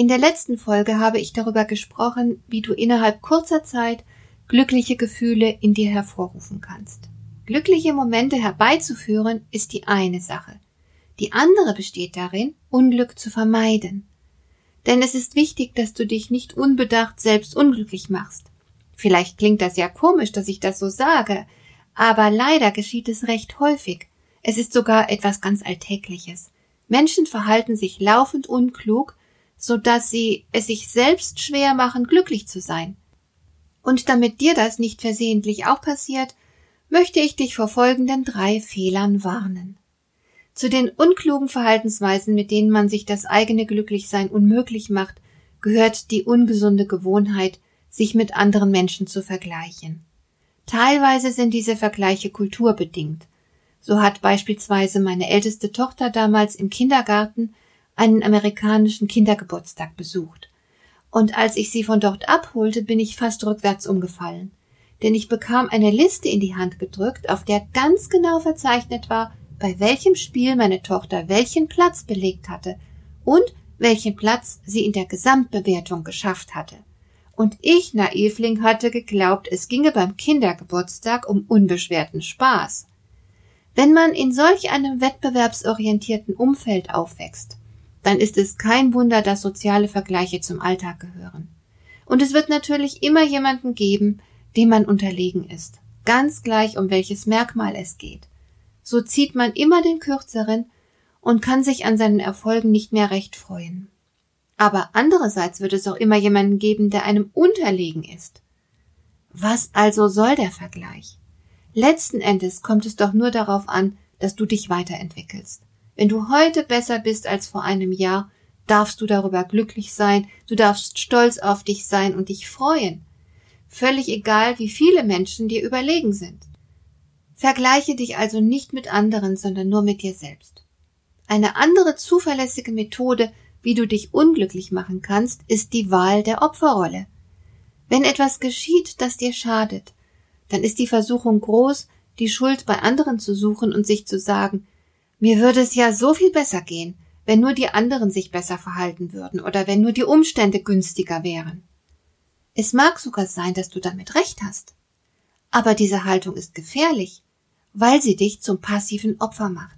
In der letzten Folge habe ich darüber gesprochen, wie du innerhalb kurzer Zeit glückliche Gefühle in dir hervorrufen kannst. Glückliche Momente herbeizuführen ist die eine Sache. Die andere besteht darin, Unglück zu vermeiden. Denn es ist wichtig, dass du dich nicht unbedacht selbst unglücklich machst. Vielleicht klingt das ja komisch, dass ich das so sage, aber leider geschieht es recht häufig. Es ist sogar etwas ganz Alltägliches. Menschen verhalten sich laufend unklug, so dass sie es sich selbst schwer machen, glücklich zu sein. Und damit dir das nicht versehentlich auch passiert, möchte ich dich vor folgenden drei Fehlern warnen. Zu den unklugen Verhaltensweisen, mit denen man sich das eigene Glücklichsein unmöglich macht, gehört die ungesunde Gewohnheit, sich mit anderen Menschen zu vergleichen. Teilweise sind diese Vergleiche kulturbedingt. So hat beispielsweise meine älteste Tochter damals im Kindergarten einen amerikanischen Kindergeburtstag besucht. Und als ich sie von dort abholte, bin ich fast rückwärts umgefallen. Denn ich bekam eine Liste in die Hand gedrückt, auf der ganz genau verzeichnet war, bei welchem Spiel meine Tochter welchen Platz belegt hatte und welchen Platz sie in der Gesamtbewertung geschafft hatte. Und ich, Naivling, hatte geglaubt, es ginge beim Kindergeburtstag um unbeschwerten Spaß. Wenn man in solch einem wettbewerbsorientierten Umfeld aufwächst, dann ist es kein Wunder, dass soziale Vergleiche zum Alltag gehören. Und es wird natürlich immer jemanden geben, dem man unterlegen ist, ganz gleich um welches Merkmal es geht. So zieht man immer den kürzeren und kann sich an seinen Erfolgen nicht mehr recht freuen. Aber andererseits wird es auch immer jemanden geben, der einem unterlegen ist. Was also soll der Vergleich? Letzten Endes kommt es doch nur darauf an, dass du dich weiterentwickelst. Wenn du heute besser bist als vor einem Jahr, darfst du darüber glücklich sein, du darfst stolz auf dich sein und dich freuen. Völlig egal, wie viele Menschen dir überlegen sind. Vergleiche dich also nicht mit anderen, sondern nur mit dir selbst. Eine andere zuverlässige Methode, wie du dich unglücklich machen kannst, ist die Wahl der Opferrolle. Wenn etwas geschieht, das dir schadet, dann ist die Versuchung groß, die Schuld bei anderen zu suchen und sich zu sagen, mir würde es ja so viel besser gehen, wenn nur die anderen sich besser verhalten würden oder wenn nur die Umstände günstiger wären. Es mag sogar sein, dass du damit recht hast. Aber diese Haltung ist gefährlich, weil sie dich zum passiven Opfer macht.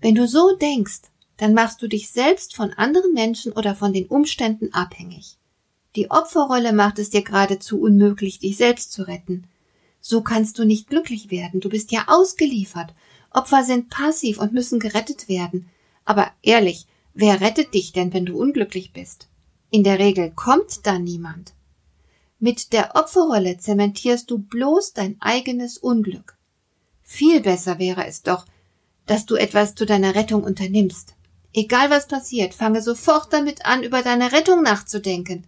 Wenn du so denkst, dann machst du dich selbst von anderen Menschen oder von den Umständen abhängig. Die Opferrolle macht es dir geradezu unmöglich, dich selbst zu retten. So kannst du nicht glücklich werden, du bist ja ausgeliefert Opfer sind passiv und müssen gerettet werden. Aber ehrlich, wer rettet dich denn, wenn du unglücklich bist? In der Regel kommt da niemand. Mit der Opferrolle zementierst du bloß dein eigenes Unglück. Viel besser wäre es doch, dass du etwas zu deiner Rettung unternimmst. Egal was passiert, fange sofort damit an, über deine Rettung nachzudenken.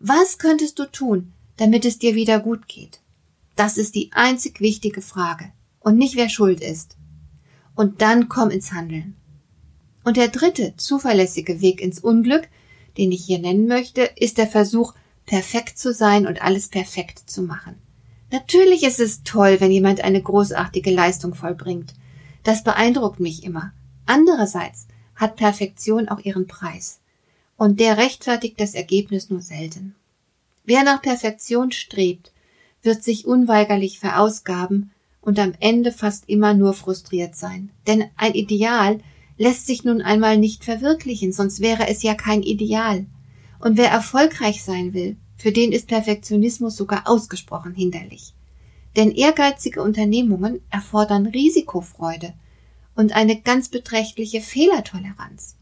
Was könntest du tun, damit es dir wieder gut geht? Das ist die einzig wichtige Frage und nicht wer schuld ist und dann komm ins Handeln. Und der dritte zuverlässige Weg ins Unglück, den ich hier nennen möchte, ist der Versuch, perfekt zu sein und alles perfekt zu machen. Natürlich ist es toll, wenn jemand eine großartige Leistung vollbringt. Das beeindruckt mich immer. Andererseits hat Perfektion auch ihren Preis. Und der rechtfertigt das Ergebnis nur selten. Wer nach Perfektion strebt, wird sich unweigerlich verausgaben und am Ende fast immer nur frustriert sein. Denn ein Ideal lässt sich nun einmal nicht verwirklichen, sonst wäre es ja kein Ideal. Und wer erfolgreich sein will, für den ist Perfektionismus sogar ausgesprochen hinderlich. Denn ehrgeizige Unternehmungen erfordern Risikofreude und eine ganz beträchtliche Fehlertoleranz.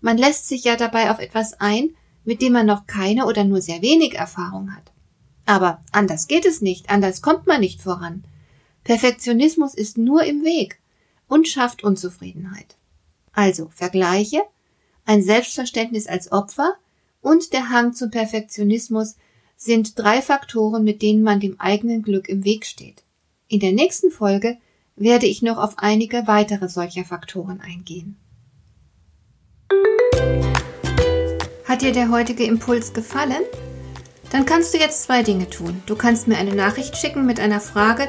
Man lässt sich ja dabei auf etwas ein, mit dem man noch keine oder nur sehr wenig Erfahrung hat. Aber anders geht es nicht, anders kommt man nicht voran. Perfektionismus ist nur im Weg und schafft Unzufriedenheit. Also Vergleiche, ein Selbstverständnis als Opfer und der Hang zum Perfektionismus sind drei Faktoren, mit denen man dem eigenen Glück im Weg steht. In der nächsten Folge werde ich noch auf einige weitere solcher Faktoren eingehen. Hat dir der heutige Impuls gefallen? Dann kannst du jetzt zwei Dinge tun. Du kannst mir eine Nachricht schicken mit einer Frage,